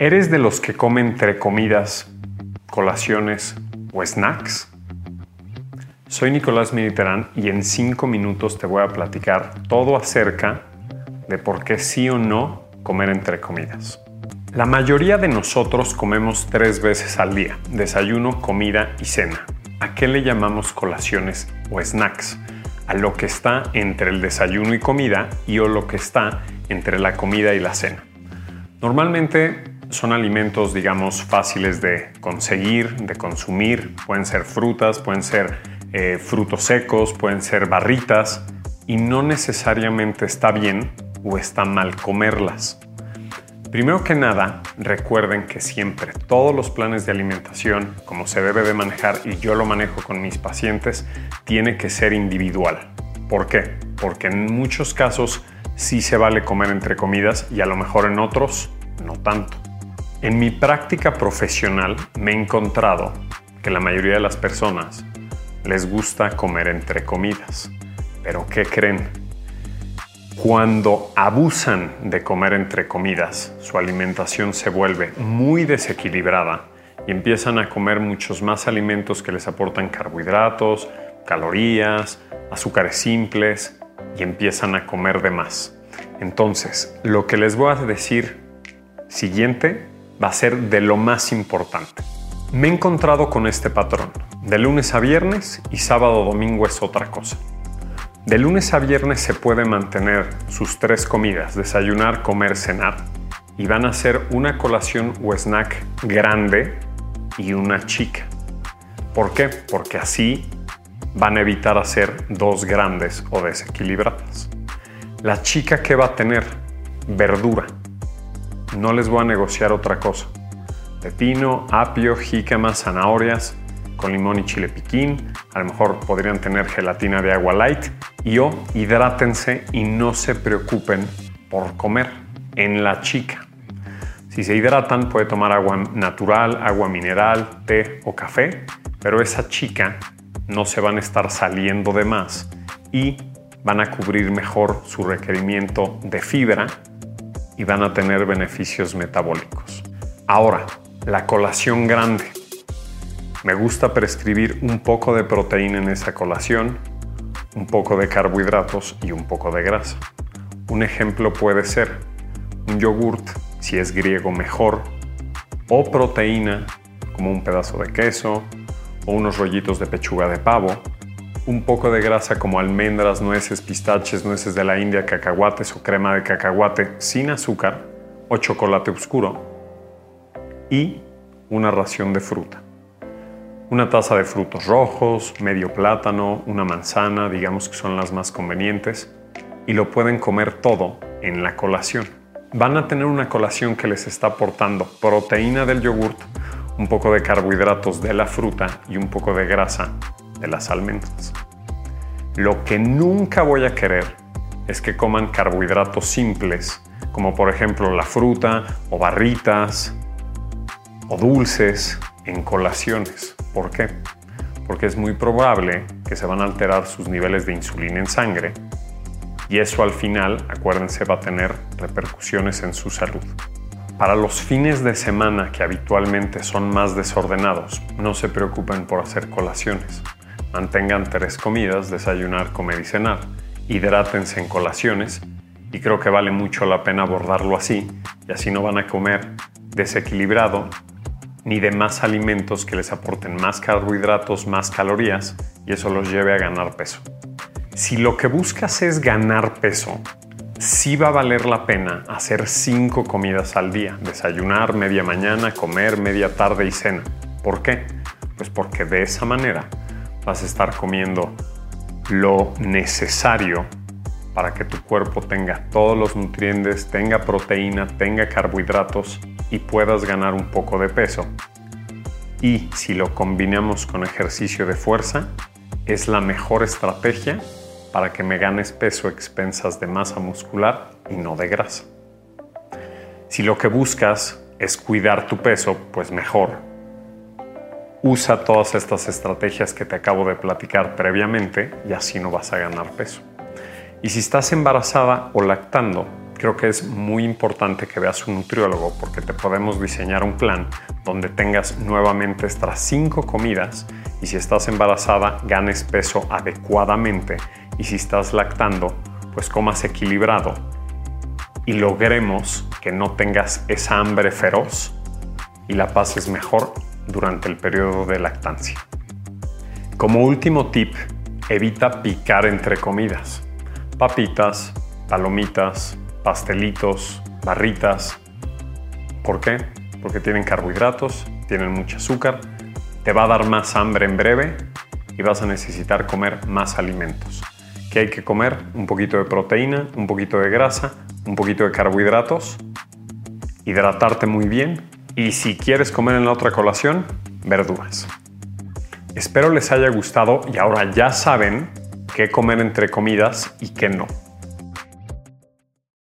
¿Eres de los que comen entre comidas, colaciones o snacks? Soy Nicolás Militerán y en cinco minutos te voy a platicar todo acerca de por qué sí o no comer entre comidas. La mayoría de nosotros comemos tres veces al día, desayuno, comida y cena. ¿A qué le llamamos colaciones o snacks? A lo que está entre el desayuno y comida y o lo que está entre la comida y la cena. Normalmente son alimentos, digamos, fáciles de conseguir, de consumir. Pueden ser frutas, pueden ser eh, frutos secos, pueden ser barritas y no necesariamente está bien o está mal comerlas. Primero que nada, recuerden que siempre todos los planes de alimentación, como se debe de manejar y yo lo manejo con mis pacientes, tiene que ser individual. ¿Por qué? Porque en muchos casos sí se vale comer entre comidas y a lo mejor en otros no tanto. En mi práctica profesional me he encontrado que la mayoría de las personas les gusta comer entre comidas. Pero ¿qué creen? Cuando abusan de comer entre comidas, su alimentación se vuelve muy desequilibrada y empiezan a comer muchos más alimentos que les aportan carbohidratos, calorías, azúcares simples y empiezan a comer de más. Entonces, lo que les voy a decir siguiente va a ser de lo más importante. Me he encontrado con este patrón. De lunes a viernes y sábado domingo es otra cosa. De lunes a viernes se puede mantener sus tres comidas, desayunar, comer, cenar, y van a ser una colación o snack grande y una chica. ¿Por qué? Porque así van a evitar hacer dos grandes o desequilibradas. La chica que va a tener verdura. No les voy a negociar otra cosa. Pepino, apio, jícama, zanahorias, con limón y chile piquín. A lo mejor podrían tener gelatina de agua light. Y o hidrátense y no se preocupen por comer en la chica. Si se hidratan, puede tomar agua natural, agua mineral, té o café, pero esa chica no se van a estar saliendo de más y van a cubrir mejor su requerimiento de fibra y van a tener beneficios metabólicos. Ahora, la colación grande. Me gusta prescribir un poco de proteína en esa colación, un poco de carbohidratos y un poco de grasa. Un ejemplo puede ser un yogurt, si es griego mejor, o proteína, como un pedazo de queso, o unos rollitos de pechuga de pavo, un poco de grasa como almendras, nueces, pistaches, nueces de la India, cacahuates o crema de cacahuate sin azúcar, o chocolate oscuro, y una ración de fruta una taza de frutos rojos, medio plátano, una manzana, digamos que son las más convenientes, y lo pueden comer todo en la colación. Van a tener una colación que les está aportando proteína del yogurt, un poco de carbohidratos de la fruta y un poco de grasa de las almendras. Lo que nunca voy a querer es que coman carbohidratos simples, como por ejemplo la fruta o barritas o dulces en colaciones. ¿Por qué? Porque es muy probable que se van a alterar sus niveles de insulina en sangre y eso al final, acuérdense, va a tener repercusiones en su salud. Para los fines de semana que habitualmente son más desordenados, no se preocupen por hacer colaciones. Mantengan tres comidas, desayunar, comer y cenar. Hidrátense en colaciones y creo que vale mucho la pena abordarlo así y así no van a comer desequilibrado ni de más alimentos que les aporten más carbohidratos, más calorías y eso los lleve a ganar peso. Si lo que buscas es ganar peso, sí va a valer la pena hacer cinco comidas al día, desayunar, media mañana, comer, media tarde y cena. ¿Por qué? Pues porque de esa manera vas a estar comiendo lo necesario para que tu cuerpo tenga todos los nutrientes, tenga proteína, tenga carbohidratos y puedas ganar un poco de peso. Y si lo combinamos con ejercicio de fuerza, es la mejor estrategia para que me ganes peso a expensas de masa muscular y no de grasa. Si lo que buscas es cuidar tu peso, pues mejor. Usa todas estas estrategias que te acabo de platicar previamente y así no vas a ganar peso. Y si estás embarazada o lactando, creo que es muy importante que veas un nutriólogo porque te podemos diseñar un plan donde tengas nuevamente estas cinco comidas y si estás embarazada ganes peso adecuadamente y si estás lactando pues comas equilibrado y logremos que no tengas esa hambre feroz y la pases mejor durante el periodo de lactancia. Como último tip, evita picar entre comidas. Papitas, palomitas, pastelitos, barritas. ¿Por qué? Porque tienen carbohidratos, tienen mucho azúcar, te va a dar más hambre en breve y vas a necesitar comer más alimentos. ¿Qué hay que comer? Un poquito de proteína, un poquito de grasa, un poquito de carbohidratos, hidratarte muy bien y si quieres comer en la otra colación, verduras. Espero les haya gustado y ahora ya saben qué comer entre comidas y qué no.